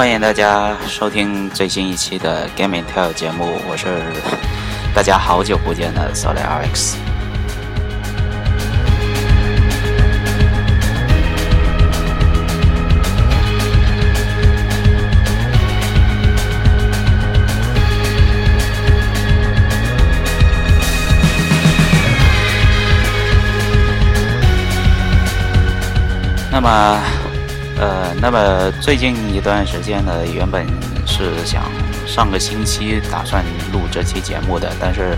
欢迎大家收听最新一期的 Gaming Tell 节目，我是大家好久不见的 Solid RX。那么，那么最近一段时间呢，原本是想上个星期打算录这期节目的，但是，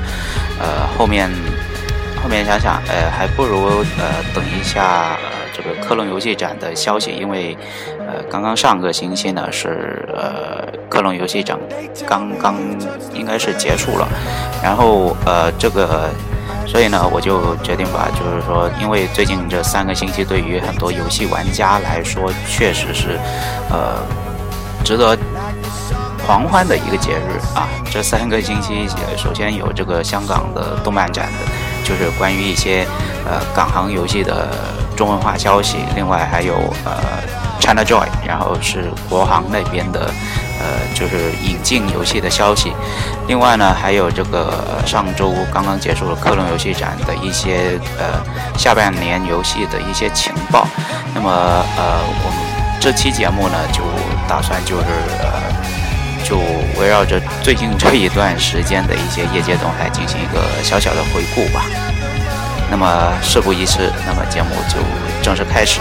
呃，后面后面想想，呃，还不如呃等一下呃这个科隆游戏展的消息，因为呃刚刚上个星期呢是呃科隆游戏展刚刚应该是结束了，然后呃这个。所以呢，我就决定吧，就是说，因为最近这三个星期对于很多游戏玩家来说，确实是，呃，值得狂欢的一个节日啊。这三个星期，首先有这个香港的动漫展的，就是关于一些呃港行游戏的中文化消息，另外还有呃 China Joy，然后是国行那边的。呃，就是引进游戏的消息，另外呢，还有这个上周刚刚结束了科隆游戏展的一些呃下半年游戏的一些情报。那么呃，我们这期节目呢，就打算就是呃，就围绕着最近这一段时间的一些业界动态进行一个小小的回顾吧。那么事不宜迟，那么节目就正式开始。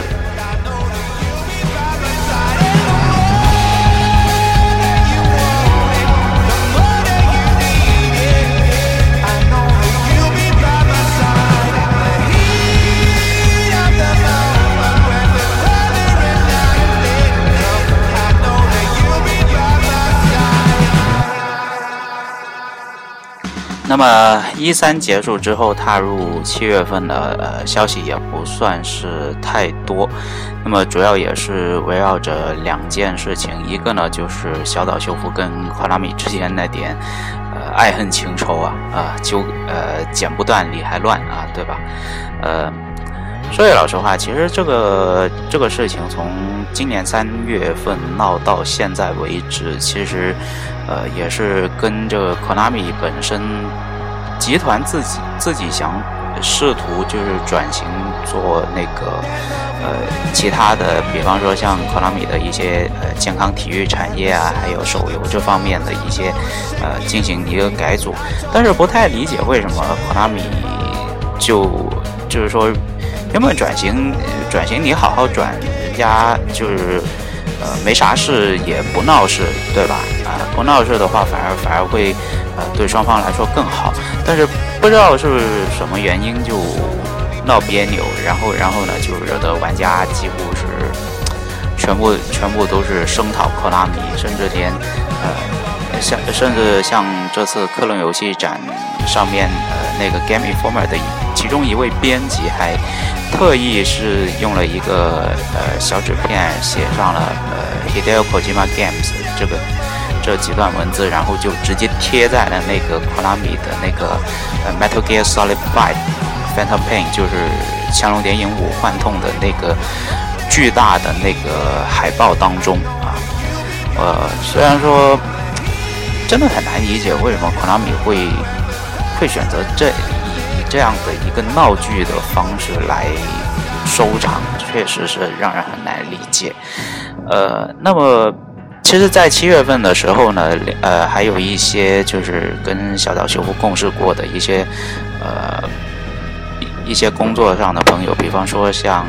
那么一三结束之后，踏入七月份的呃消息也不算是太多。那么主要也是围绕着两件事情，一个呢就是小岛秀夫跟卡拉米之间那点呃爱恨情仇啊啊就呃剪不断理还乱啊，对吧？呃，说句老实话，其实这个这个事情从今年三月份闹到现在为止，其实。呃，也是跟这个 Konami 本身集团自己自己想试图就是转型做那个呃其他的，比方说像 Konami 的一些呃健康体育产业啊，还有手游这方面的一些呃进行一个改组，但是不太理解为什么 Konami 就就是说原本转型转型你好好转，人家就是。呃，没啥事也不闹事，对吧？啊，不闹事的话，反而反而会，呃，对双方来说更好。但是不知道是什么原因就闹别扭，然后然后呢，就惹得玩家几乎是全部全部都是声讨科拉米，甚至连呃像甚至像这次克隆游戏展上面呃那个 Game Informer 的其中一位编辑还。特意是用了一个呃小纸片写上了呃 Hideo Kojima Games 这个这几段文字，然后就直接贴在了那个 Konami 的那个 Metal Gear Solid Five Phantom Pain，就是《枪龙谍影五：幻痛》的那个巨大的那个海报当中啊。呃，虽然说真的很难理解为什么 Konami 会会选择这。这样的一个闹剧的方式来收场，确实是让人很难理解。呃，那么其实，在七月份的时候呢，呃，还有一些就是跟小岛修复共事过的一些呃一些工作上的朋友，比方说像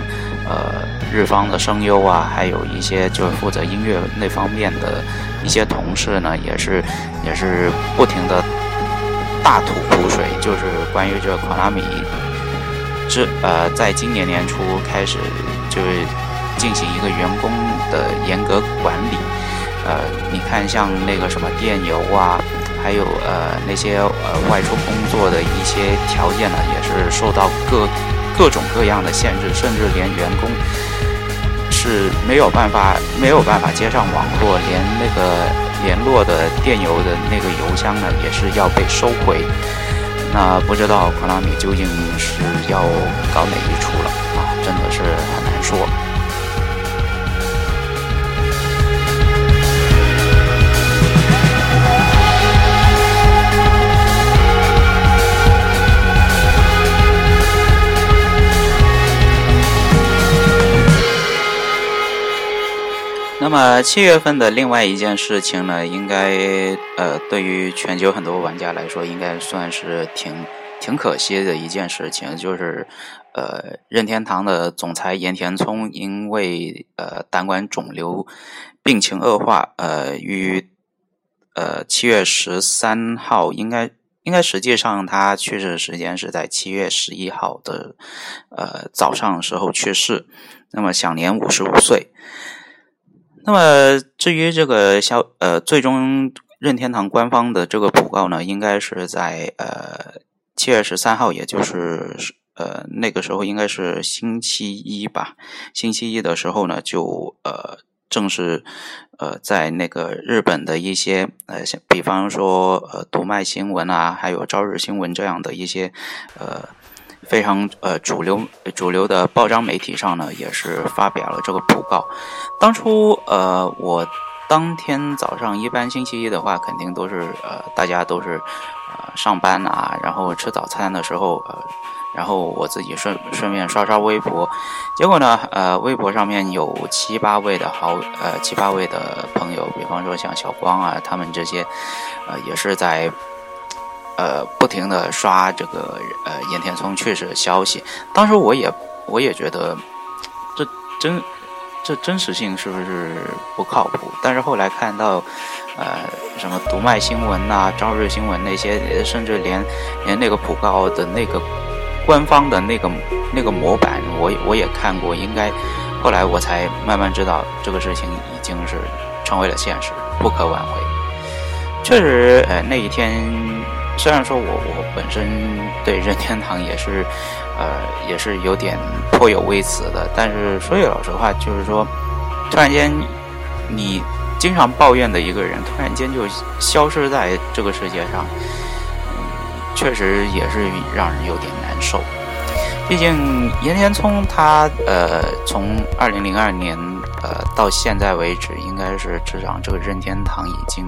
呃日方的声优啊，还有一些就是负责音乐那方面的一些同事呢，也是也是不停的。大吐苦水，就是关于这个 Konami，这呃，在今年年初开始就是进行一个员工的严格管理，呃，你看像那个什么电邮啊，还有呃那些呃外出工作的一些条件呢，也是受到各各种各样的限制，甚至连员工是没有办法没有办法接上网络，连那个。联络的电邮的那个邮箱呢，也是要被收回。那不知道卡拉米究竟是要搞哪一出了啊？真的是很难说。那么七月份的另外一件事情呢，应该呃，对于全球很多玩家来说，应该算是挺挺可惜的一件事情，就是呃，任天堂的总裁岩田聪因为呃胆管肿瘤病情恶化，呃，于呃七月十三号，应该应该实际上他去世的时间是在七月十一号的呃早上时候去世，那么享年五十五岁。那么至于这个消呃，最终任天堂官方的这个讣告呢，应该是在呃七月十三号，也就是呃那个时候应该是星期一吧。星期一的时候呢，就呃正式呃在那个日本的一些呃比方说呃读卖新闻啊，还有朝日新闻这样的一些呃。非常呃主流主流的报章媒体上呢，也是发表了这个讣告。当初呃，我当天早上一般星期一的话，肯定都是呃大家都是呃上班啊，然后吃早餐的时候呃，然后我自己顺顺便刷刷微博。结果呢呃，微博上面有七八位的好呃七八位的朋友，比方说像小光啊，他们这些呃也是在。呃，不停的刷这个呃岩田聪去世的消息，当时我也我也觉得这真这真实性是不是不靠谱？但是后来看到呃什么读卖新闻呐、朝日新闻那些，甚至连连那个普告的那个官方的那个那个模板，我我也看过，应该后来我才慢慢知道这个事情已经是成为了现实，不可挽回。确实，呃那一天。虽然说我我本身对任天堂也是，呃，也是有点颇有微词的，但是说句老实话，就是说，突然间你经常抱怨的一个人，突然间就消失在这个世界上，嗯，确实也是让人有点难受。毕竟岩田聪他呃，从二零零二年。呃，到现在为止，应该是执掌这个任天堂已经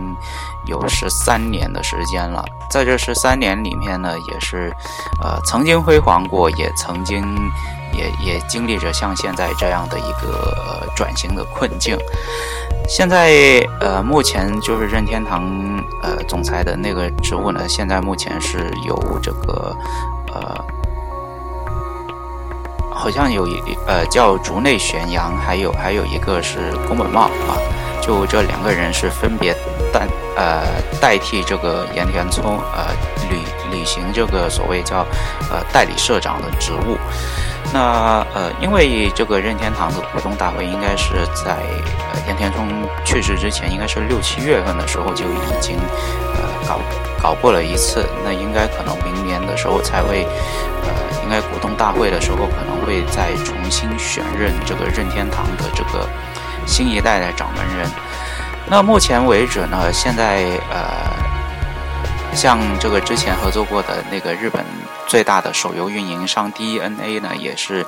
有十三年的时间了。在这十三年里面呢，也是呃曾经辉煌过，也曾经也也经历着像现在这样的一个转型的困境。现在呃，目前就是任天堂呃总裁的那个职务呢，现在目前是由这个呃。好像有一呃叫竹内玄阳，还有还有一个是宫本茂啊，就这两个人是分别代呃代替这个岩田聪呃履履行这个所谓叫呃代理社长的职务。那呃因为这个任天堂的股东大会应该是在呃岩田聪去世之前，应该是六七月份的时候就已经呃搞搞过了一次，那应该可能明年的时候才会呃。应该股东大会的时候可能会再重新选任这个任天堂的这个新一代的掌门人。那目前为止呢，现在呃，像这个之前合作过的那个日本最大的手游运营商 DNA 呢，也是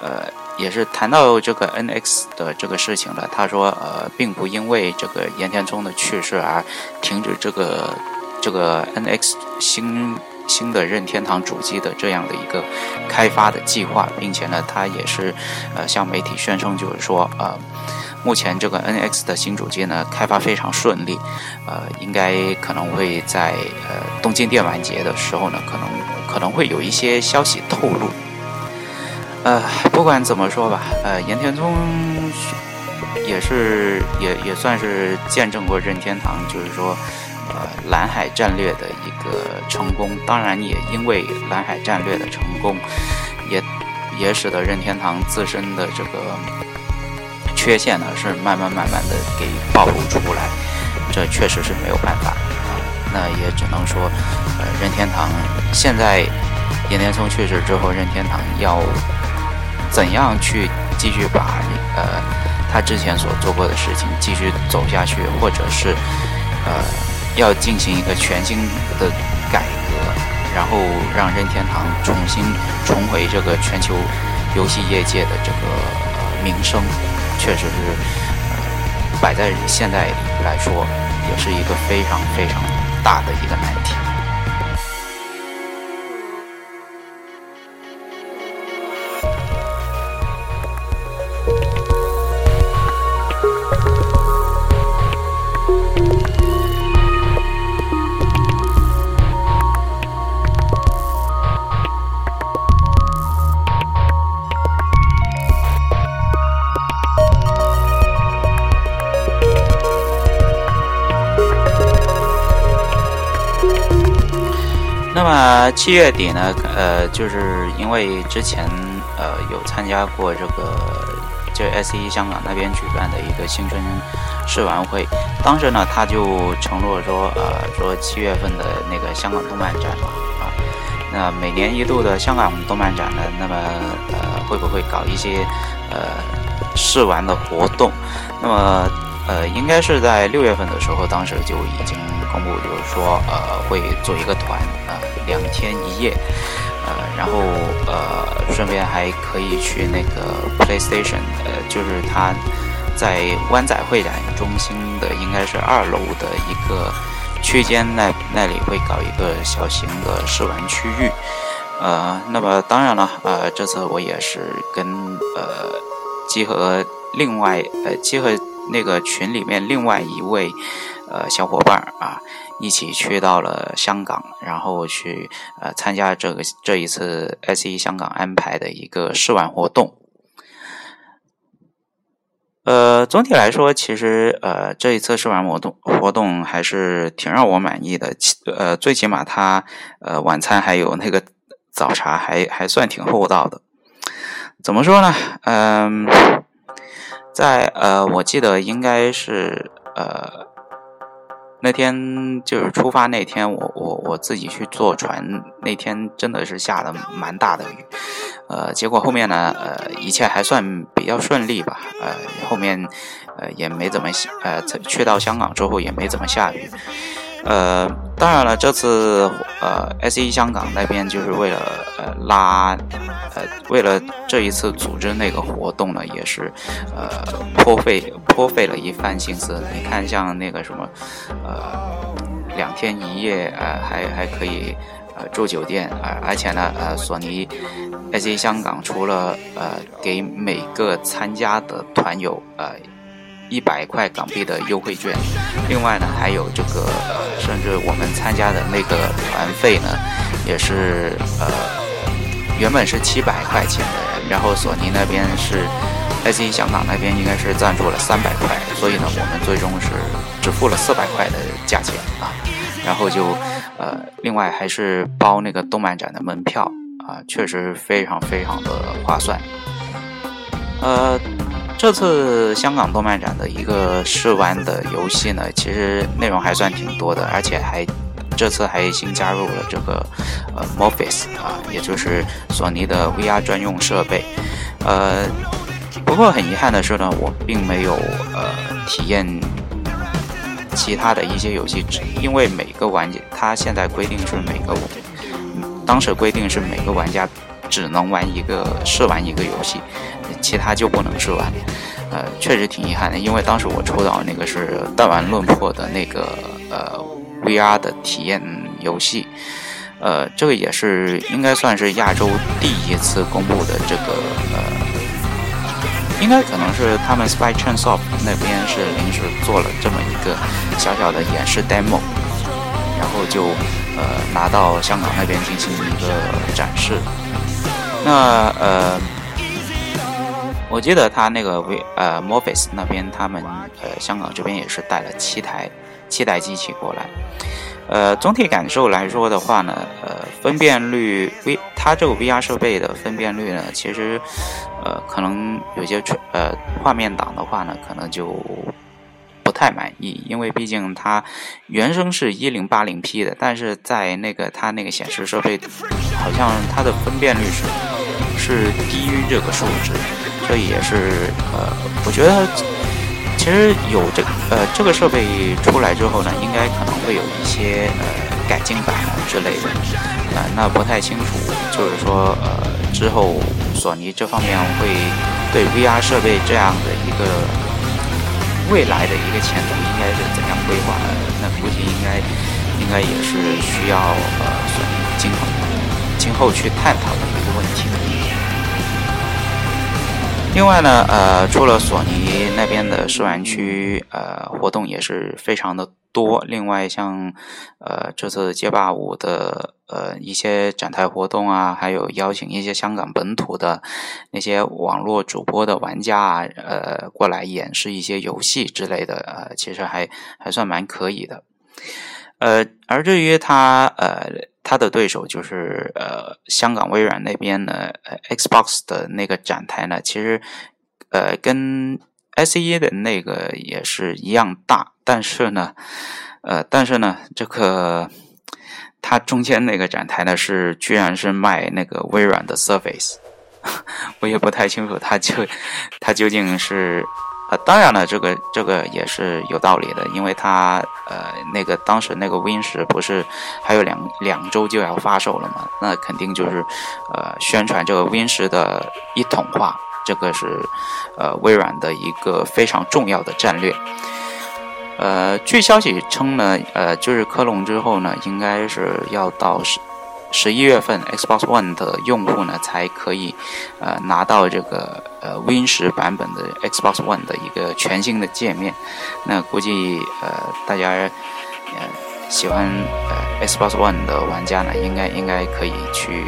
呃也是谈到这个 NX 的这个事情了。他说呃，并不因为这个岩田聪的去世而停止这个这个 NX 新。新的任天堂主机的这样的一个开发的计划，并且呢，它也是呃向媒体宣称，就是说呃，目前这个 NX 的新主机呢开发非常顺利，呃，应该可能会在呃东京电玩节的时候呢，可能可能会有一些消息透露。呃，不管怎么说吧，呃，岩田聪也是也也算是见证过任天堂，就是说。呃，蓝海战略的一个成功，当然也因为蓝海战略的成功，也也使得任天堂自身的这个缺陷呢是慢慢慢慢的给暴露出来，这确实是没有办法啊。那也只能说，呃，任天堂现在岩田聪去世之后，任天堂要怎样去继续把呃他之前所做过的事情继续走下去，或者是呃。要进行一个全新的改革，然后让任天堂重新重回这个全球游戏业界的这个呃名声，确实是呃摆在现在来说，也是一个非常非常大的一个难题。那么七月底呢，呃，就是因为之前呃有参加过这个就 S 一香港那边举办的一个新春试玩会，当时呢他就承诺说，呃，说七月份的那个香港动漫展嘛，啊，那每年一度的香港动漫展呢，那么呃会不会搞一些呃试玩的活动？那么呃应该是在六月份的时候，当时就已经。公布就是说，呃，会做一个团，两天一夜，呃，然后呃，顺便还可以去那个 PlayStation，呃，就是他在湾仔会展中心的应该是二楼的一个区间，那那里会搞一个小型的试玩区域，呃，那么当然了，呃，这次我也是跟呃集合另外呃集合那个群里面另外一位。呃，小伙伴啊，一起去到了香港，然后去呃参加这个这一次 S E 香港安排的一个试玩活动。呃，总体来说，其实呃这一次试玩活动活动还是挺让我满意的。呃，最起码它呃晚餐还有那个早茶还还算挺厚道的。怎么说呢？嗯，在呃我记得应该是呃。那天就是出发那天，我我我自己去坐船，那天真的是下了蛮大的雨，呃，结果后面呢，呃，一切还算比较顺利吧，呃，后面呃也没怎么呃去到香港之后也没怎么下雨。呃，当然了，这次呃，S E 香港那边就是为了呃拉，呃，为了这一次组织那个活动呢，也是呃颇费颇费了一番心思。你看，像那个什么，呃，两天一夜，呃，还还可以呃住酒店，呃，而且呢，呃，索尼 S E 香港除了呃给每个参加的团友呃。一百块港币的优惠券，另外呢，还有这个，甚至我们参加的那个团费呢，也是呃，原本是七百块钱的，然后索尼那边是，S E 香港那边应该是赞助了三百块，所以呢，我们最终是只付了四百块的价钱啊，然后就呃，另外还是包那个动漫展的门票啊，确实非常非常的划算，呃。这次香港动漫展的一个试玩的游戏呢，其实内容还算挺多的，而且还这次还新加入了这个呃 Morpheus 啊，也就是索尼的 VR 专用设备。呃，不过很遗憾的是呢，我并没有呃体验其他的一些游戏，因为每个玩家他现在规定是每个当时规定是每个玩家只能玩一个试玩一个游戏。其他就不能试玩，呃，确实挺遗憾的，因为当时我抽到那个是弹丸论破的那个呃 VR 的体验游戏，呃，这个也是应该算是亚洲第一次公布的这个呃，应该可能是他们 Spy Chain Soft 那边是临时做了这么一个小小的演示 demo，然后就呃拿到香港那边进行一个展示，那呃。我记得他那个 V 呃 Morpheus 那边，他们呃香港这边也是带了七台七台机器过来，呃总体感受来说的话呢，呃分辨率 V 它这个 VR 设备的分辨率呢，其实呃可能有些呃画面档的话呢，可能就太满意，因为毕竟它原生是一零八零 P 的，但是在那个它那个显示设备，好像它的分辨率是是低于这个数值。所以也是，呃，我觉得其实有这呃这个设备出来之后呢，应该可能会有一些呃改进版之类的，呃，那不太清楚，就是说呃之后索尼这方面会对 VR 设备这样的一个未来的一个前途应该是怎样规划？那估计应该应该也是需要呃索尼今后今后去探讨的一个问题。另外呢，呃，除了索尼那边的试玩区，呃，活动也是非常的多。另外，像呃这次街霸五的呃一些展台活动啊，还有邀请一些香港本土的那些网络主播的玩家啊，呃过来演示一些游戏之类的，呃，其实还还算蛮可以的。呃，而至于他呃他的对手就是呃香港微软那边的 Xbox 的那个展台呢，其实呃跟 S E 的那个也是一样大，但是呢，呃但是呢这个它中间那个展台呢是居然是卖那个微软的 Surface，我也不太清楚它就它究竟是。呃，当然了，这个这个也是有道理的，因为它呃那个当时那个 Win 十不是还有两两周就要发售了嘛，那肯定就是呃宣传这个 Win 十的一统化，这个是呃微软的一个非常重要的战略。呃，据消息称呢，呃就是克隆之后呢，应该是要到十。十一月份，Xbox One 的用户呢才可以，呃，拿到这个呃 Win 十版本的 Xbox One 的一个全新的界面。那估计呃大家呃喜欢呃 Xbox One 的玩家呢，应该应该可以去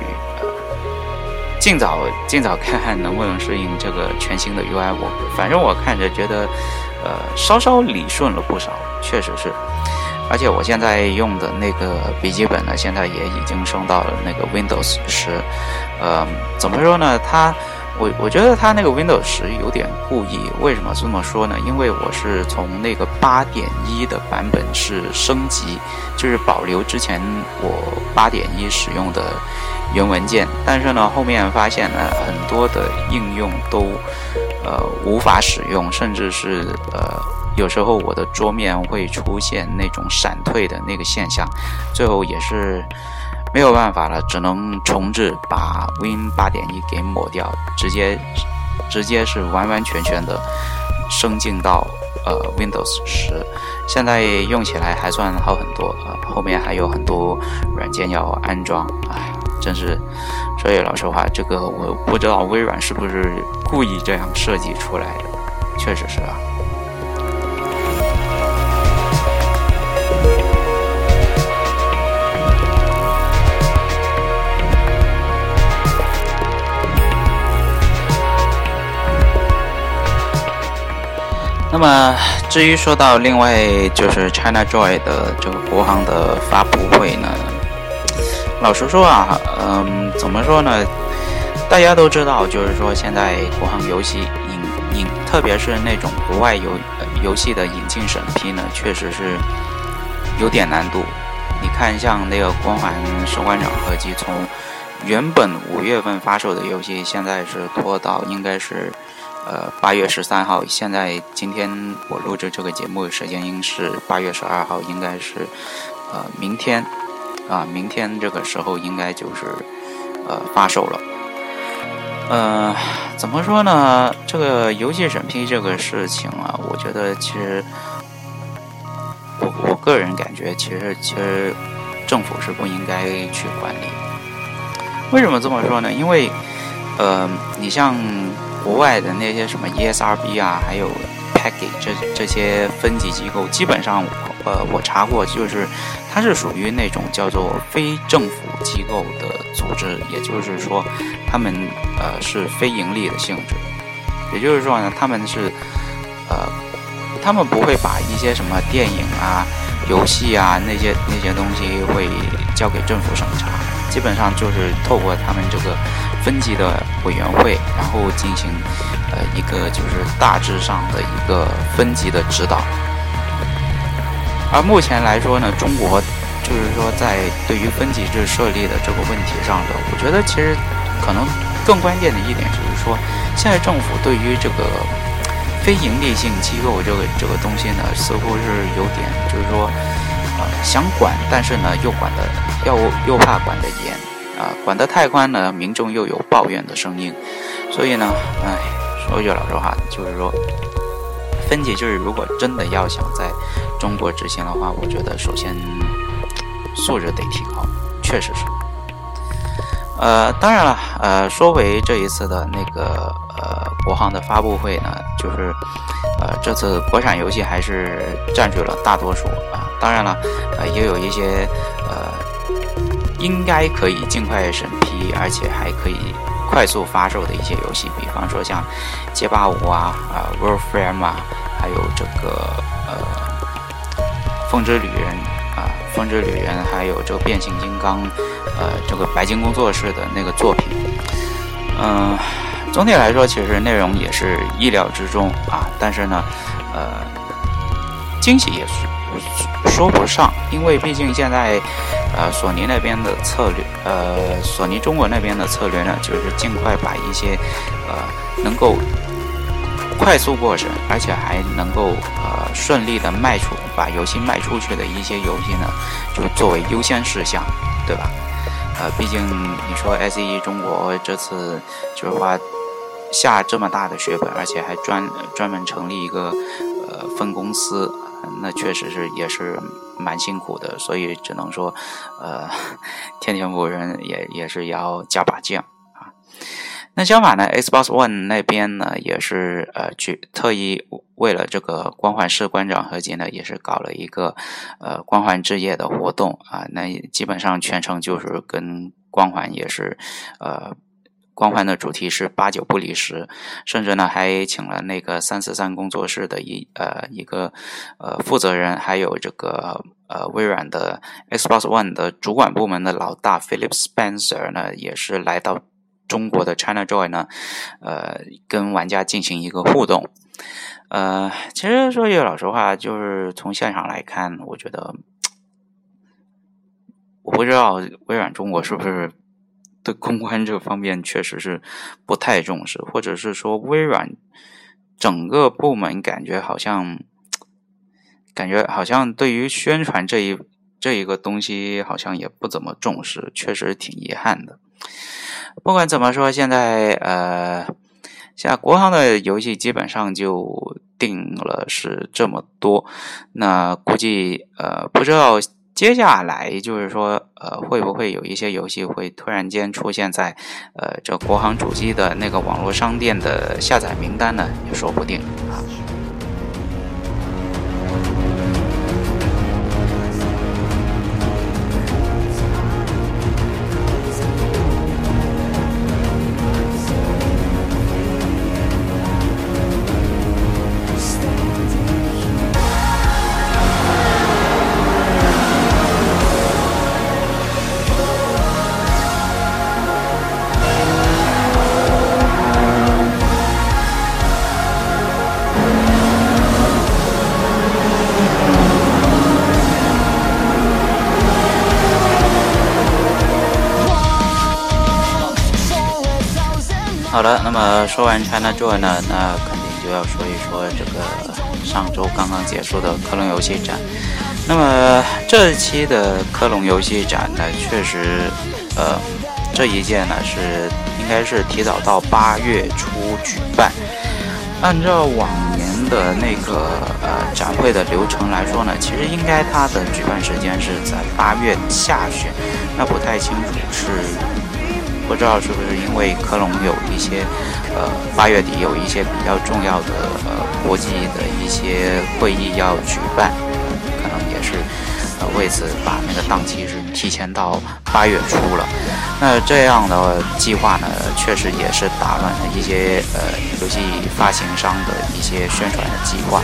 尽早尽早 看看能不能适应这个全新的 UI。我反正我看着觉得呃稍稍理顺了不少，确实是。而且我现在用的那个笔记本呢，现在也已经升到了那个 Windows 十。呃，怎么说呢？它，我我觉得它那个 Windows 十有点故意。为什么这么说呢？因为我是从那个八点一的版本是升级，就是保留之前我八点一使用的原文件。但是呢，后面发现呢，很多的应用都呃无法使用，甚至是呃。有时候我的桌面会出现那种闪退的那个现象，最后也是没有办法了，只能重置，把 Win 八点一给抹掉，直接直接是完完全全的升进到呃 Windows 十，现在用起来还算好很多啊，后面还有很多软件要安装，哎，真是所以老实话，这个我不知道微软是不是故意这样设计出来的，确实是啊。那么，至于说到另外就是 China Joy 的这个国行的发布会呢，老实说啊，嗯，怎么说呢？大家都知道，就是说现在国行游戏引引，特别是那种国外游游戏的引进审批呢，确实是有点难度。你看，像那个《光环士官长》合集，从原本五月份发售的游戏，现在是拖到应该是。呃，八月十三号，现在今天我录制这个节目的时间应是八月十二号，应该是呃明天啊，明天这个时候应该就是呃发售了。呃，怎么说呢？这个游戏审批这个事情啊，我觉得其实我我个人感觉，其实其实政府是不应该去管理。为什么这么说呢？因为呃，你像。国外的那些什么 ESRB 啊，还有 PAGI 这这些分级机构，基本上，呃，我查过，就是它是属于那种叫做非政府机构的组织，也就是说，他们呃是非盈利的性质，也就是说呢，他们是呃，他们不会把一些什么电影啊、游戏啊那些那些东西会交给政府审查，基本上就是透过他们这个。分级的委员会，然后进行呃一个就是大致上的一个分级的指导。而目前来说呢，中国就是说在对于分级制设立的这个问题上的，我觉得其实可能更关键的一点就是说，现在政府对于这个非盈利性机构这个这个东西呢，似乎是有点就是说呃想管，但是呢又管的要又怕管得严。啊，管得太宽呢，民众又有抱怨的声音，所以呢，哎，说句老实话，就是说，分级就是如果真的要想在中国执行的话，我觉得首先素质得提高，确实是。呃，当然了，呃，说回这一次的那个呃国行的发布会呢，就是呃这次国产游戏还是占据了大多数啊，当然了，呃也有一些。应该可以尽快审批，而且还可以快速发售的一些游戏，比方说像街霸五啊、啊 Warframe 啊，还有这个呃风之旅人啊风之旅人》还有这个变形金刚，呃，这个白金工作室的那个作品。嗯，总体来说，其实内容也是意料之中啊，但是呢，呃，惊喜也是说不上，因为毕竟现在，呃，索尼那边的策略，呃，索尼中国那边的策略呢，就是尽快把一些，呃，能够快速过审，而且还能够呃顺利的卖出，把游戏卖出去的一些游戏呢，就作为优先事项，对吧？呃，毕竟你说 S E 中国这次就是花下这么大的血本，而且还专专门成立一个呃分公司，那确实是也是蛮辛苦的，所以只能说，呃，天天五人也也是要加把劲啊。那相反呢，Xbox One 那边呢也是呃去特意为了这个光环士官长合集呢，也是搞了一个呃光环之夜的活动啊。那基本上全程就是跟光环也是呃光环的主题是八九不离十，甚至呢还请了那个三四三工作室的一呃一个呃负责人，还有这个呃微软的 Xbox One 的主管部门的老大 Philip Spencer 呢，也是来到。中国的 China Joy 呢，呃，跟玩家进行一个互动，呃，其实说句老实话，就是从现场来看，我觉得，我不知道微软中国是不是对公关这方面确实是不太重视，或者是说微软整个部门感觉好像，感觉好像对于宣传这一这一个东西好像也不怎么重视，确实挺遗憾的。不管怎么说，现在呃，像国行的游戏基本上就定了是这么多，那估计呃，不知道接下来就是说呃，会不会有一些游戏会突然间出现在呃这国行主机的那个网络商店的下载名单呢？也说不定啊。好的，那么说完 China Joy 呢，那肯定就要说一说这个上周刚刚结束的科隆游戏展。那么这一期的科隆游戏展呢，确实，呃，这一届呢是应该是提早到八月初举办。按照往年的那个呃展会的流程来说呢，其实应该它的举办时间是在八月下旬，那不太清楚是。不知道是不是因为科隆有一些，呃，八月底有一些比较重要的呃国际的一些会议要举办，可能也是呃为此把那个档期是提前到八月初了。那这样的计划呢，确实也是打乱了一些呃游戏发行商的一些宣传的计划。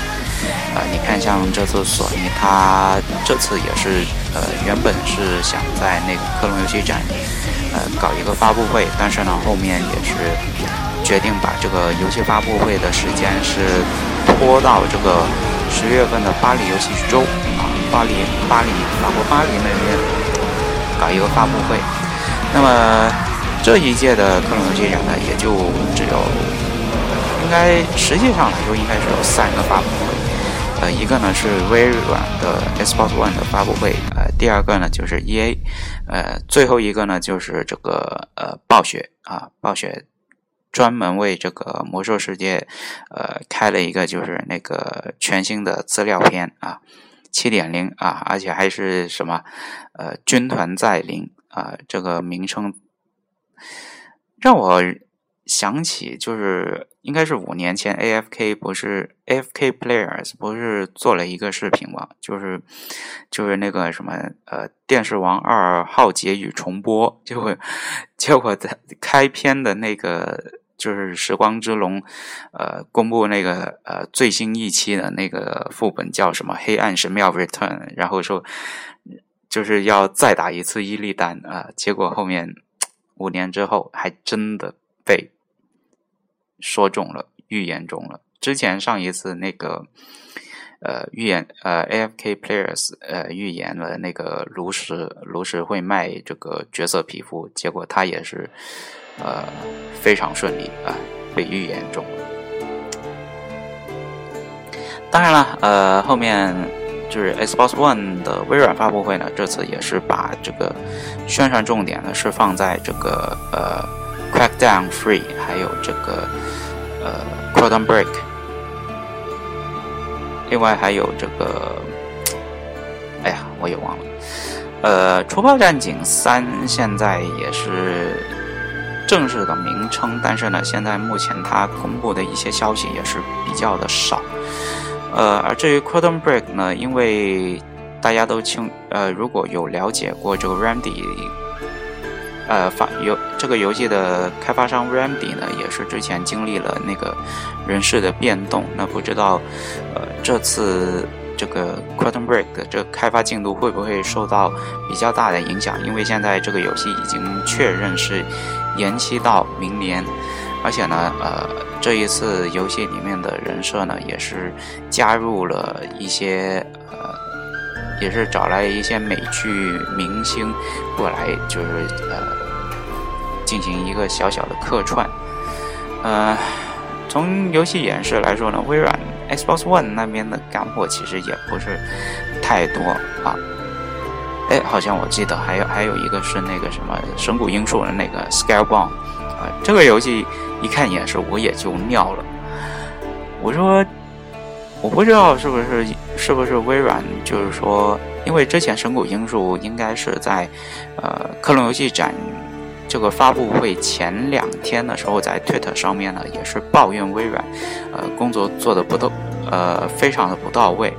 呃，你看像这次索尼，它这次也是呃原本是想在那个科隆游戏展。呃，搞一个发布会，但是呢，后面也是决定把这个游戏发布会的时间是拖到这个十月份的巴黎游戏周啊，巴黎巴黎法国巴黎那边搞一个发布会。那么这一届的克隆游戏展呢，也就只有应该实际上来说应该是有三个发布会。呃，一个呢是微软的 Xbox One 的发布会，第二个呢就是 EA，呃，最后一个呢就是这个呃暴雪啊，暴雪专门为这个魔兽世界呃开了一个就是那个全新的资料片啊，七点零啊，而且还是什么呃军团在临啊，这个名称让我。想起就是应该是五年前，A F K 不是 A F K Players 不是做了一个视频嘛？就是就是那个什么呃，电视王二浩劫与重播，结果结果在开篇的那个就是时光之龙，呃，公布那个呃最新一期的那个副本叫什么黑暗神庙 Return，然后说就是要再打一次伊利丹啊，结果后面五年之后还真的被说中了，预言中了。之前上一次那个呃预言呃 AFK Players 呃预言了那个炉石炉石会卖这个角色皮肤，结果他也是呃非常顺利啊被预言中了。当然了，呃后面。就是 Xbox One 的微软发布会呢，这次也是把这个宣传重点呢是放在这个呃 Crackdown Free，还有这个呃 Quantum Break，另外还有这个，哎呀，我也忘了，呃，除暴战警三现在也是正式的名称，但是呢，现在目前它公布的一些消息也是比较的少。呃，而至于 Quantum Break 呢，因为大家都清，呃，如果有了解过这个 Randy 呃，发游这个游戏的开发商 Remedy 呢，也是之前经历了那个人事的变动，那不知道，呃，这次这个 Quantum Break 的这个开发进度会不会受到比较大的影响？因为现在这个游戏已经确认是延期到明年。而且呢，呃，这一次游戏里面的人设呢，也是加入了一些，呃，也是找来一些美剧明星过来，就是呃，进行一个小小的客串。呃，从游戏演示来说呢，微软 Xbox One 那边的干货其实也不是太多啊。哎，好像我记得还有还有一个是那个什么神谷英树的那个 Scalebound。啊，这个游戏一看演示，我也就尿了。我说，我不知道是不是是不是微软，就是说，因为之前神谷英树应该是在呃克隆游戏展这个发布会前两天的时候，在 Twitter 上面呢，也是抱怨微软呃工作做的不到呃非常的不到位。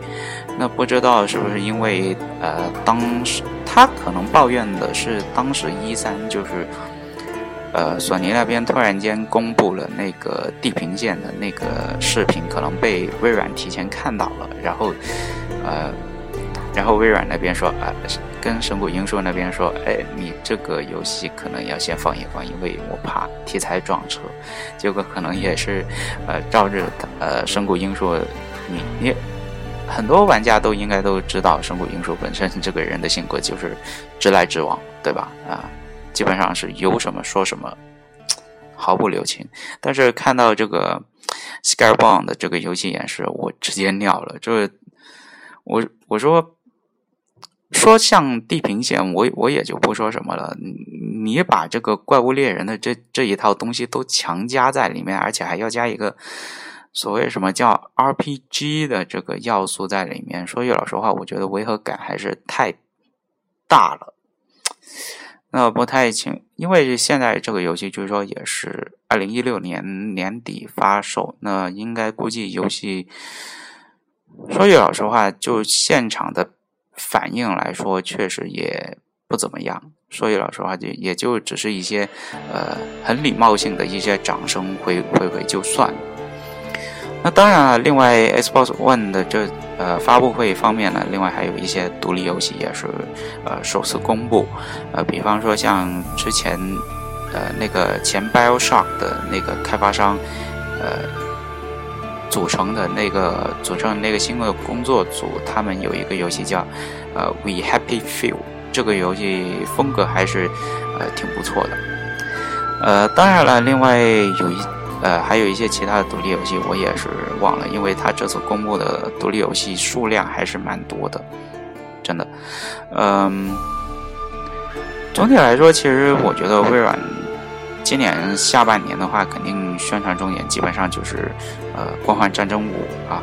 那不知道是不是因为呃当时他可能抱怨的是当时一三就是。呃，索尼那边突然间公布了那个地平线的那个视频，可能被微软提前看到了，然后，呃，然后微软那边说，啊，跟神谷英树那边说，哎，你这个游戏可能要先放一放，因为我怕题材撞车。结果可能也是，呃，照着呃神谷英树，你你很多玩家都应该都知道，神谷英树本身这个人的性格就是直来直往，对吧？啊。基本上是有什么说什么，毫不留情。但是看到这个《Skybound》的这个游戏演示，我直接尿了。就是我我说说像地平线，我我也就不说什么了。你把这个怪物猎人的这这一套东西都强加在里面，而且还要加一个所谓什么叫 RPG 的这个要素在里面。说句老实话，我觉得违和感还是太大了。那不太清，因为现在这个游戏据说也是二零一六年年底发售，那应该估计游戏说句老实话，就现场的反应来说，确实也不怎么样。说句老实话，就也就只是一些呃很礼貌性的一些掌声回回回就算了。那当然了，另外 Xbox One 的这呃发布会方面呢，另外还有一些独立游戏也是呃首次公布，呃，比方说像之前呃那个前 BioShock 的那个开发商呃组成的那个组成那个新的工作组，他们有一个游戏叫呃 We Happy Few，这个游戏风格还是呃挺不错的，呃，当然了，另外有一。呃，还有一些其他的独立游戏，我也是忘了，因为他这次公布的独立游戏数量还是蛮多的，真的。嗯，总体来说，其实我觉得微软今年下半年的话，肯定宣传重点基本上就是呃《光环战争五》啊。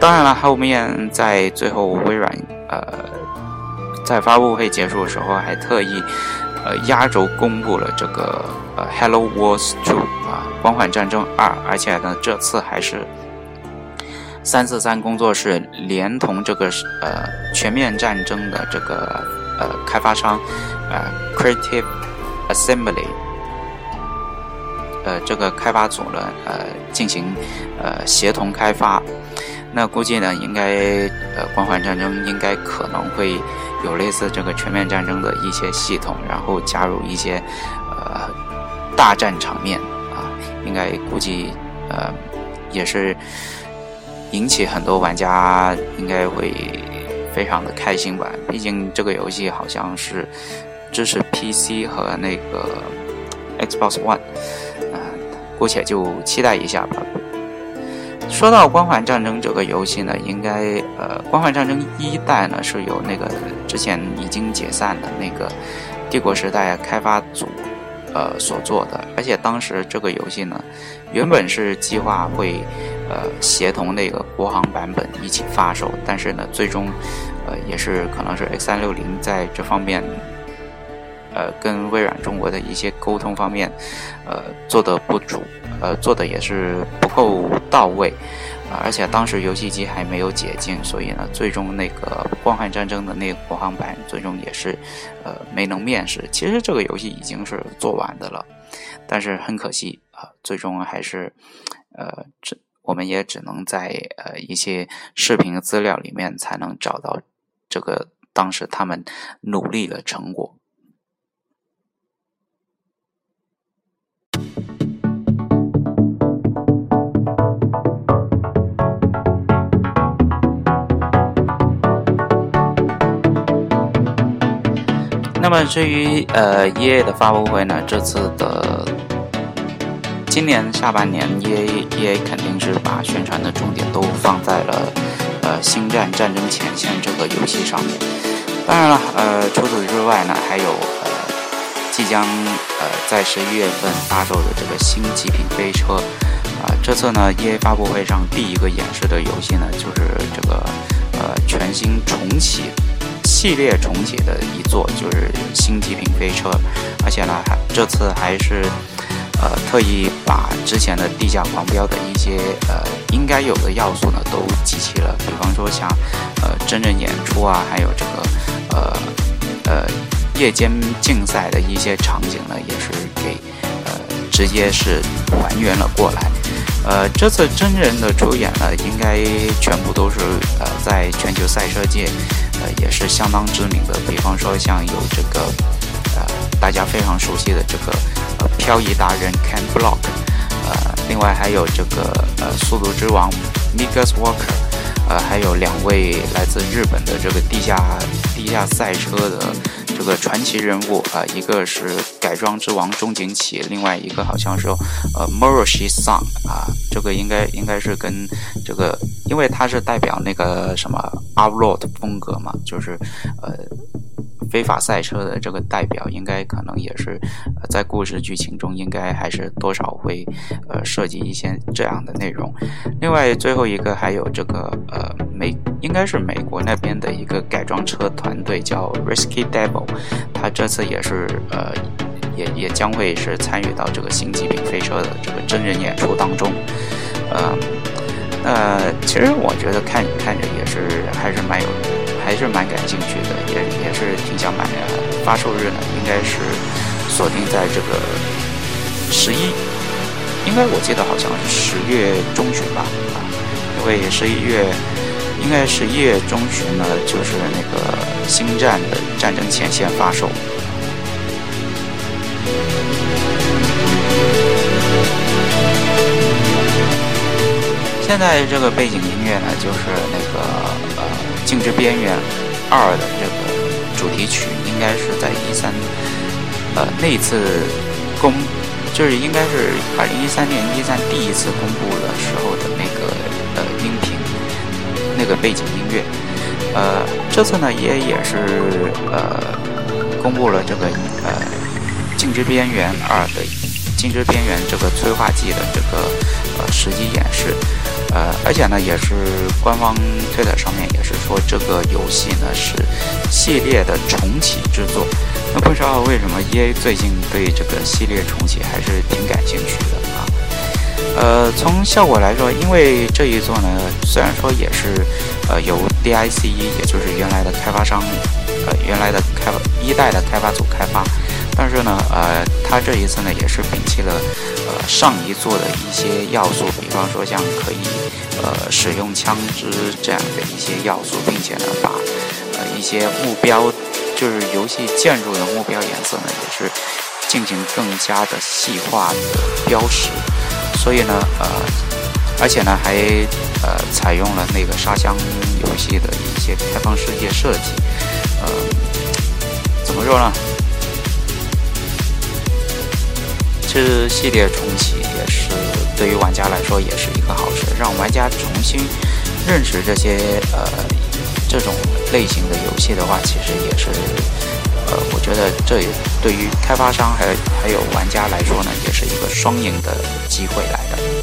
当然了，后面在最后微软呃在发布会结束的时候，还特意呃压轴公布了这个呃《Hello Wars Two》。光环战争二，而且呢，这次还是三四三工作室连同这个呃全面战争的这个呃开发商呃 Creative Assembly 呃这个开发组呢呃进行呃协同开发。那估计呢，应该呃光环战争应该可能会有类似这个全面战争的一些系统，然后加入一些呃大战场面啊，应该估计呃也是引起很多玩家应该会非常的开心吧。毕竟这个游戏好像是支持 PC 和那个 Xbox One，姑且就期待一下吧。说到《光环战争》这个游戏呢，应该呃，《光环战争》一代呢是由那个之前已经解散的那个帝国时代开发组呃所做的，而且当时这个游戏呢原本是计划会呃协同那个国行版本一起发售，但是呢最终呃也是可能是 X 三六零在这方面呃跟微软中国的一些沟通方面呃做的不足。呃，做的也是不够到位，而且当时游戏机还没有解禁，所以呢，最终那个《光汉战争》的那个国行版最终也是，呃，没能面世。其实这个游戏已经是做完的了，但是很可惜啊，最终还是，呃，只我们也只能在呃一些视频资料里面才能找到这个当时他们努力的成果。那么至于呃 E A 的发布会呢，这次的今年下半年 E A E A 肯定是把宣传的重点都放在了呃星战战争前线这个游戏上面。当然了，呃除此之外呢，还有呃即将呃在十一月份发售的这个新极品飞车啊，这次呢 E A 发布会上第一个演示的游戏呢，就是这个呃全新重启。系列重启的一座就是《星极品飞车》，而且呢，还这次还是呃特意把之前的《地下狂飙》的一些呃应该有的要素呢都集齐了，比方说像呃真人演出啊，还有这个呃呃夜间竞赛的一些场景呢，也是给直接是还原了过来。呃，这次真人的出演呢，应该全部都是呃在全球赛车界。呃，也是相当知名的，比方说像有这个，呃，大家非常熟悉的这个呃漂移达人 Ken Block，呃，另外还有这个呃速度之王 Migas Walker，呃，还有两位来自日本的这个地下地下赛车的。这个传奇人物啊，一个是改装之王中井启，另外一个好像是呃 m o r o s h i Son 啊，这个应该应该是跟这个，因为他是代表那个什么 Upload 风格嘛，就是呃。非法赛车的这个代表，应该可能也是，在故事剧情中应该还是多少会，呃，涉及一些这样的内容。另外，最后一个还有这个，呃，美应该是美国那边的一个改装车团队叫 Risky Devil，他这次也是，呃，也也将会是参与到这个星际品飞车的这个真人演出当中。呃，呃，其实我觉得看着看着也是还是蛮有。还是蛮感兴趣的，也也是挺想买的。发售日呢，应该是锁定在这个十一，应该我记得好像是十月中旬吧，啊，因为十一月应该十一月中旬呢，就是那个星战的战争前线发售。现在这个背景音乐呢，就是那个。《静之边缘二》的这个主题曲，应该是在一三，呃，那次公，就是应该是二零一三年一三第一次公布的时候的那个呃音频，那个背景音乐。呃，这次呢也也是呃公布了这个呃《静之边缘二》的《静之边缘》这个催化剂的这个呃实际演示。呃，而且呢，也是官方推特上面也是说，这个游戏呢是系列的重启之作。那不知道为什么 EA 最近对这个系列重启还是挺感兴趣的啊？呃，从效果来说，因为这一座呢，虽然说也是呃由 DICE，也就是原来的开发商，呃原来的开发一代的开发组开发。但是呢，呃，他这一次呢也是摒弃了呃上一座的一些要素，比方说像可以呃使用枪支这样的一些要素，并且呢把呃一些目标就是游戏建筑的目标颜色呢也是进行更加的细化的标识，所以呢，呃，而且呢还呃采用了那个沙箱游戏的一些开放世界设计，呃，怎么说呢？这系列重启也是对于玩家来说也是一个好事，让玩家重新认识这些呃这种类型的游戏的话，其实也是呃，我觉得这也对于开发商还还有玩家来说呢，也是一个双赢的机会来的。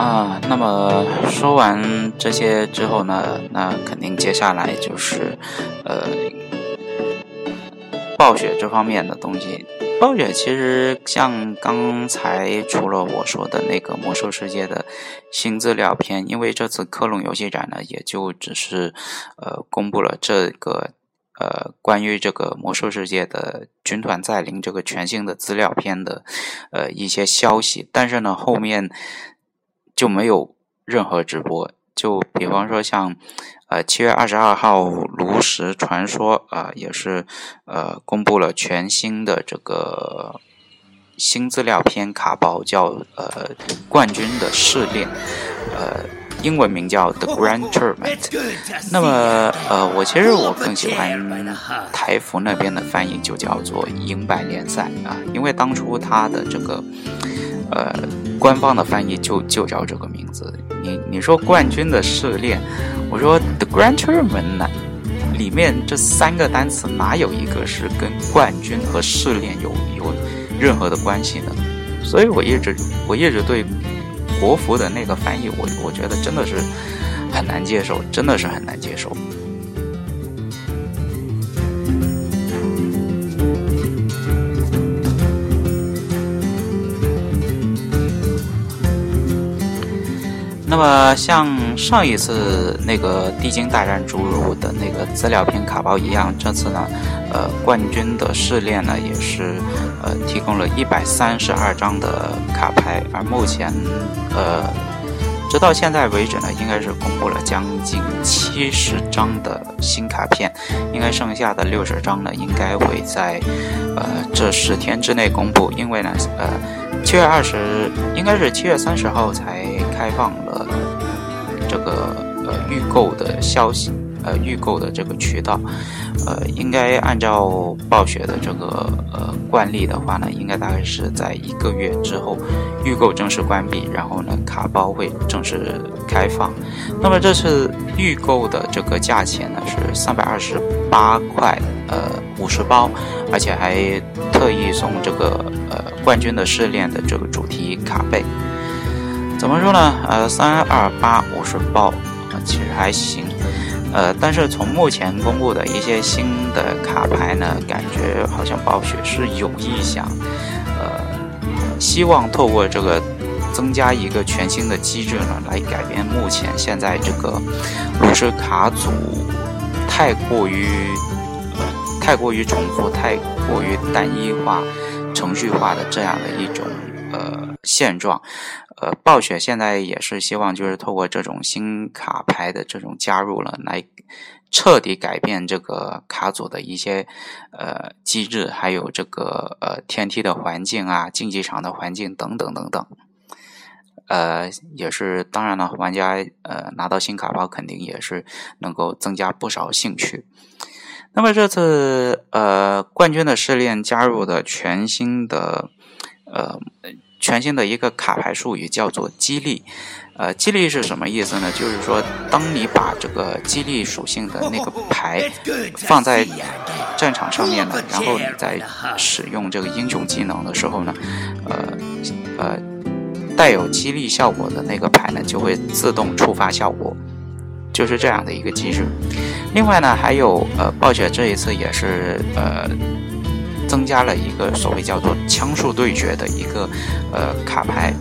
啊，那么说完这些之后呢，那肯定接下来就是，呃，暴雪这方面的东西。暴雪其实像刚才除了我说的那个魔兽世界的新资料片，因为这次科隆游戏展呢，也就只是呃公布了这个呃关于这个魔兽世界的军团再临这个全新的资料片的呃一些消息，但是呢后面。就没有任何直播，就比方说像，呃，七月二十二号《炉石传说》啊，也是呃公布了全新的这个新资料片卡包，叫呃冠军的试炼，呃，英文名叫 The Grand Tournament。那么呃，我其实我更喜欢台服那边的翻译，就叫做银白联赛啊，因为当初他的这个。呃，官方的翻译就就叫这个名字。你你说冠军的试炼，我说 The Grand Tournament 呢，里面这三个单词哪有一个是跟冠军和试炼有有任何的关系呢？所以我一直我一直对国服的那个翻译，我我觉得真的是很难接受，真的是很难接受。那么像上一次那个地精大战侏儒的那个资料片卡包一样，这次呢，呃，冠军的试炼呢也是，呃，提供了一百三十二张的卡牌，而目前，呃，直到现在为止呢，应该是公布了将近七十张的新卡片，应该剩下的六十张呢，应该会在，呃，这十天之内公布，因为呢，呃。七月二十，应该是七月三十号才放了这个呃预购的消息，呃预购的这个渠道，呃应该按照暴雪的这个呃惯例的话呢，应该大概是在一个月之后预购正式关闭，然后呢卡包会正式开放。那么这次预购的这个价钱呢是三百二十八块，呃五十包，而且还特意送这个呃。冠军的试炼的这个主题卡背，怎么说呢？呃，三二八五十包，其实还行。呃，但是从目前公布的一些新的卡牌呢，感觉好像暴雪是有意想，呃，希望透过这个增加一个全新的机制呢，来改变目前现在这个炉石卡组太过于呃太过于重复、太过于单一化。程序化的这样的一种呃现状，呃，暴雪现在也是希望就是透过这种新卡牌的这种加入了，来彻底改变这个卡组的一些呃机制，还有这个呃天梯的环境啊、竞技场的环境等等等等，呃，也是当然了，玩家呃拿到新卡包肯定也是能够增加不少兴趣。那么这次呃冠军的试炼加入的全新的呃全新的一个卡牌术语叫做激励，呃激励是什么意思呢？就是说当你把这个激励属性的那个牌放在战场上面呢，然后你在使用这个英雄技能的时候呢，呃呃带有激励效果的那个牌呢就会自动触发效果。就是这样的一个机制。另外呢，还有呃，暴雪这一次也是呃，增加了一个所谓叫做枪术对决的一个呃卡牌，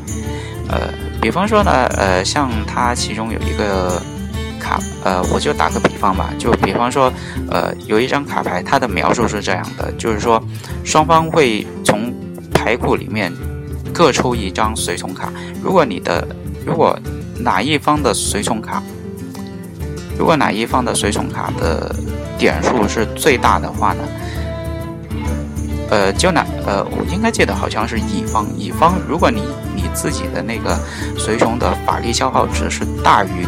呃，比方说呢，呃，像它其中有一个卡，呃，我就打个比方吧，就比方说，呃，有一张卡牌，它的描述是这样的，就是说双方会从牌库里面各抽一张随从卡，如果你的如果哪一方的随从卡，如果哪一方的随从卡的点数是最大的话呢？呃，就拿呃，我应该记得好像是乙方，乙方，如果你你自己的那个随从的法力消耗值是大于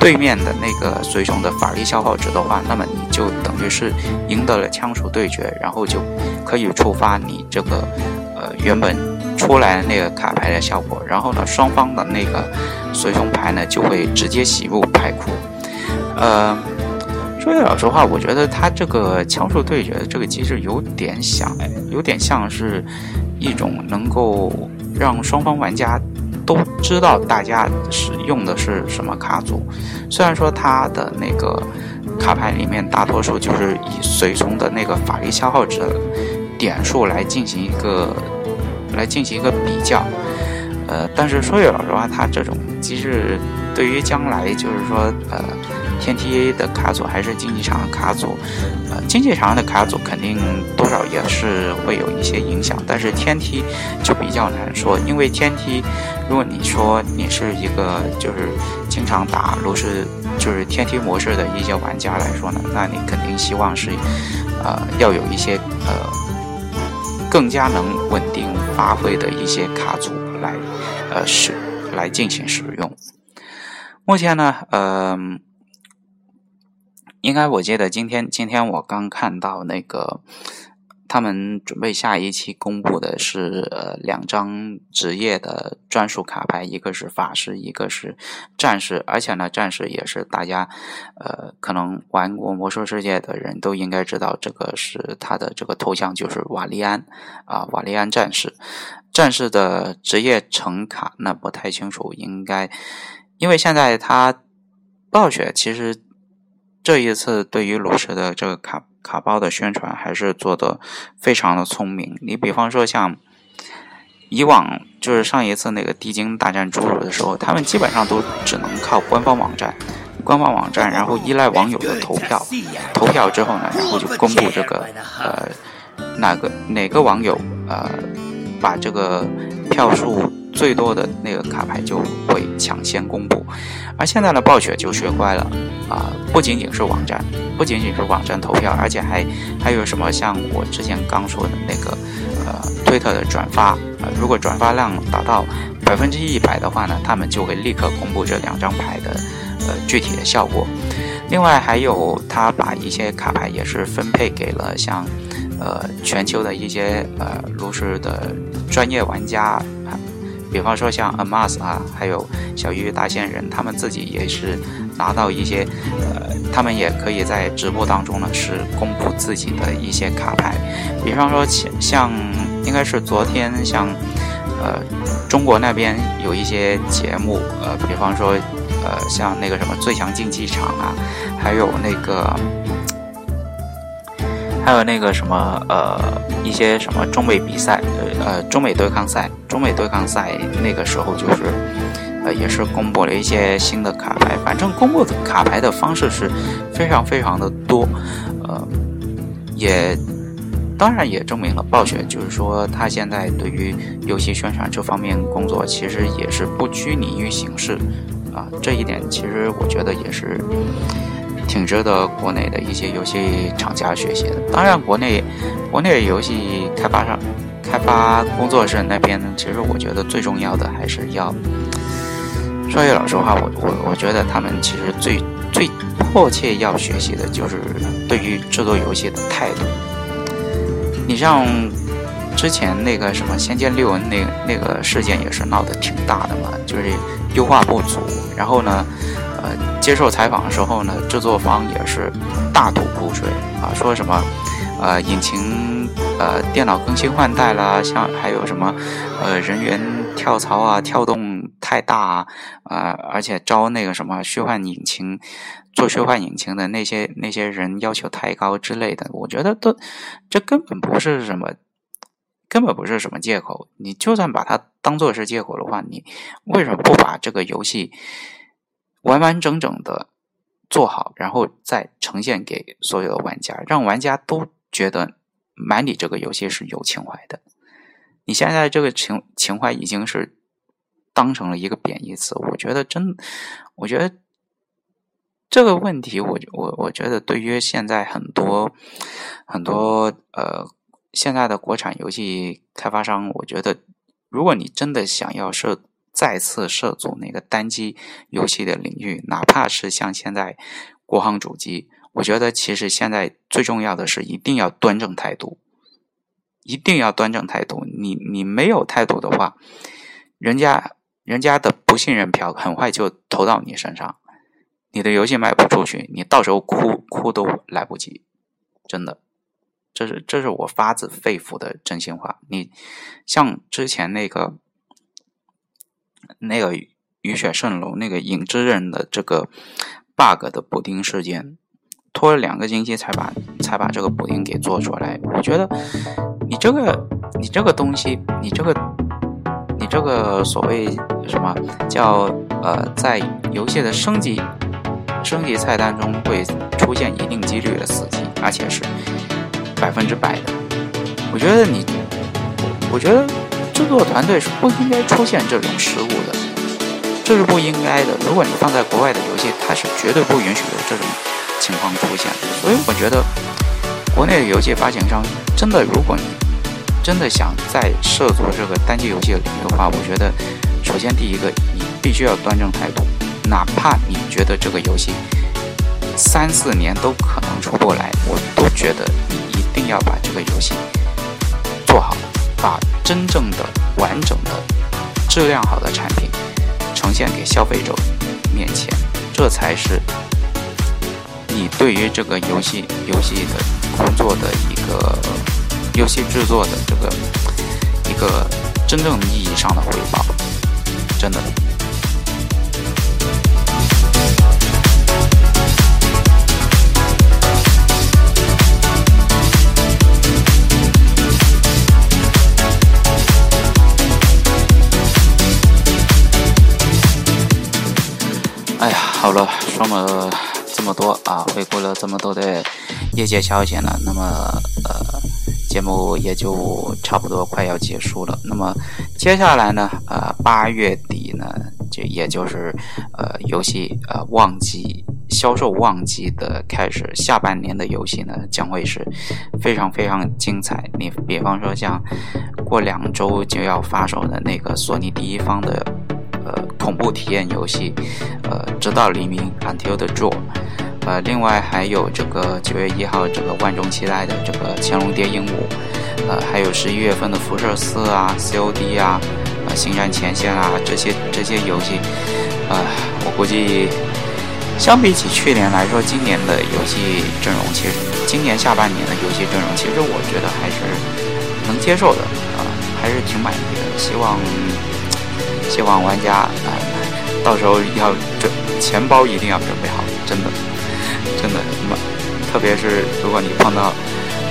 对面的那个随从的法力消耗值的话，那么你就等于是赢得了枪术对决，然后就可以触发你这个呃原本出来的那个卡牌的效果，然后呢，双方的那个随从牌呢就会直接洗入牌库，呃。说句老实话，我觉得他这个枪术对决的这个机制有点像，有点像是一种能够让双方玩家都知道大家使用的是什么卡组。虽然说他的那个卡牌里面大多数就是以随从的那个法力消耗值点数来进行一个来进行一个比较，呃，但是说句老实话，他这种机制对于将来就是说，呃。天梯的卡组还是竞技场的卡组，呃，竞技场的卡组肯定多少也是会有一些影响，但是天梯就比较难说，因为天梯，如果你说你是一个就是经常打炉石就是天梯模式的一些玩家来说呢，那你肯定希望是，呃，要有一些呃更加能稳定发挥的一些卡组来，呃使来进行使用。目前呢，嗯。应该我记得今天今天我刚看到那个，他们准备下一期公布的是呃两张职业的专属卡牌，一个是法师，一个是战士，而且呢战士也是大家呃可能玩过魔兽世界的人都应该知道，这个是他的这个头像就是瓦利安啊瓦利安战士，战士的职业成卡那不太清楚，应该因为现在他暴雪其实。这一次对于炉石的这个卡卡包的宣传还是做的非常的聪明。你比方说像以往就是上一次那个地精大战侏儒的时候，他们基本上都只能靠官方网站，官方网站，然后依赖网友的投票，投票之后呢，然后就公布这个呃哪个哪个网友呃把这个票数。最多的那个卡牌就会抢先公布，而现在呢，暴雪就学乖了啊！不仅仅是网站，不仅仅是网站投票，而且还还有什么像我之前刚说的那个呃推特的转发啊，如果转发量达到百分之一百的话呢，他们就会立刻公布这两张牌的呃具体的效果。另外还有他把一些卡牌也是分配给了像呃全球的一些呃炉石的专业玩家。比方说像 Amas 啊，还有小鱼大仙人，他们自己也是拿到一些，呃，他们也可以在直播当中呢是公布自己的一些卡牌。比方说像应该是昨天像，呃，中国那边有一些节目，呃，比方说呃像那个什么最强竞技场啊，还有那个。还有那个什么呃一些什么中美比赛呃中美对抗赛中美对抗赛那个时候就是呃也是公布了一些新的卡牌，反正公布的卡牌的方式是非常非常的多，呃也当然也证明了暴雪就是说他现在对于游戏宣传这方面工作其实也是不拘泥于形式啊这一点其实我觉得也是。挺值得国内的一些游戏厂家学习的。当然，国内国内游戏开发商、开发工作室那边，其实我觉得最重要的还是要说句老实话，我我我觉得他们其实最最迫切要学习的就是对于制作游戏的态度。你像之前那个什么《仙剑六》那那个事件也是闹得挺大的嘛，就是优化不足，然后呢。接受采访的时候呢，制作方也是大吐苦水啊，说什么，呃，引擎呃电脑更新换代啦，像还有什么，呃，人员跳槽啊，跳动太大啊，啊，而且招那个什么虚幻引擎做虚幻引擎的那些那些人要求太高之类的，我觉得都这根本不是什么根本不是什么借口。你就算把它当做是借口的话，你为什么不把这个游戏完完整整的做好，然后再呈现给所有的玩家，让玩家都觉得买你这个游戏是有情怀的？你现在这个情情怀已经是当成了一个贬义词，我觉得真，我觉得这个问题，我我我觉得对于现在很多很多呃现在的国产游戏开发商，我觉得如果你真的想要设再次涉足那个单机游戏的领域，哪怕是像现在国行主机，我觉得其实现在最重要的是一定要端正态度。一定要端正态度，你你没有态度的话，人家人家的不信任票很快就投到你身上，你的游戏卖不出去，你到时候哭哭都来不及，真的，这是这是我发自肺腑的真心话。你像之前那个那个雨雪蜃楼那个影之刃的这个 bug 的补丁事件。拖了两个星期才把才把这个补丁给做出来，我觉得你这个你这个东西，你这个你这个所谓什么叫呃，在游戏的升级升级菜单中会出现一定几率的死机，而且是百分之百的。我觉得你，我觉得制作团队是不应该出现这种失误的，这是不应该的。如果你放在国外的游戏，它是绝对不允许有这种。情况出现的，所以我觉得国内的游戏发行商真的，如果你真的想再涉足这个单机游戏领域的话，我觉得首先第一个，你必须要端正态度，哪怕你觉得这个游戏三四年都可能出不来，我都觉得你一定要把这个游戏做好，把真正的完整的质量好的产品呈现给消费者面前，这才是。你对于这个游戏游戏的工作的一个游戏制作的这个一个真正意义上的回报，真的。哎呀，好了，说了。这么多啊，回顾了这么多的业界消息呢，那么呃，节目也就差不多快要结束了。那么接下来呢，呃，八月底呢，就也就是呃游戏呃旺季销售旺季的开始，下半年的游戏呢将会是非常非常精彩。你比方说像过两周就要发售的那个索尼第一方的恐怖体验游戏，呃，直到黎明 Until the Dawn。呃，另外还有这个九月一号这个万众期待的这个《乾隆谍影五》，呃，还有十一月份的《辐射四》啊，《COD》啊，呃，《星战前线》啊，这些这些游戏，啊，我估计相比起去年来说，今年的游戏阵容其实，今年下半年的游戏阵容其实我觉得还是能接受的啊，还是挺满意的。希望希望玩家啊，到时候要准钱包一定要准备好，真的。真的，那么特别是如果你碰到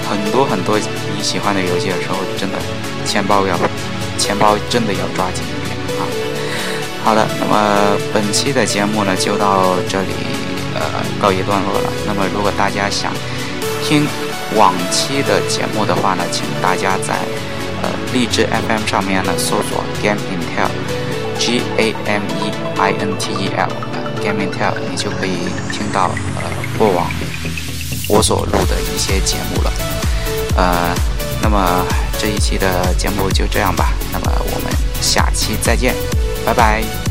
很多很多你喜欢的游戏的时候，真的钱包要钱包真的要抓紧一点啊！好的，那么本期的节目呢就到这里呃告一段落了。那么如果大家想听往期的节目的话呢，请大家在呃荔枝 FM 上面呢搜索 Game Intel G A M E I N T E L Game Intel，你就可以听到呃。过往我所录的一些节目了，呃，那么这一期的节目就这样吧，那么我们下期再见，拜拜。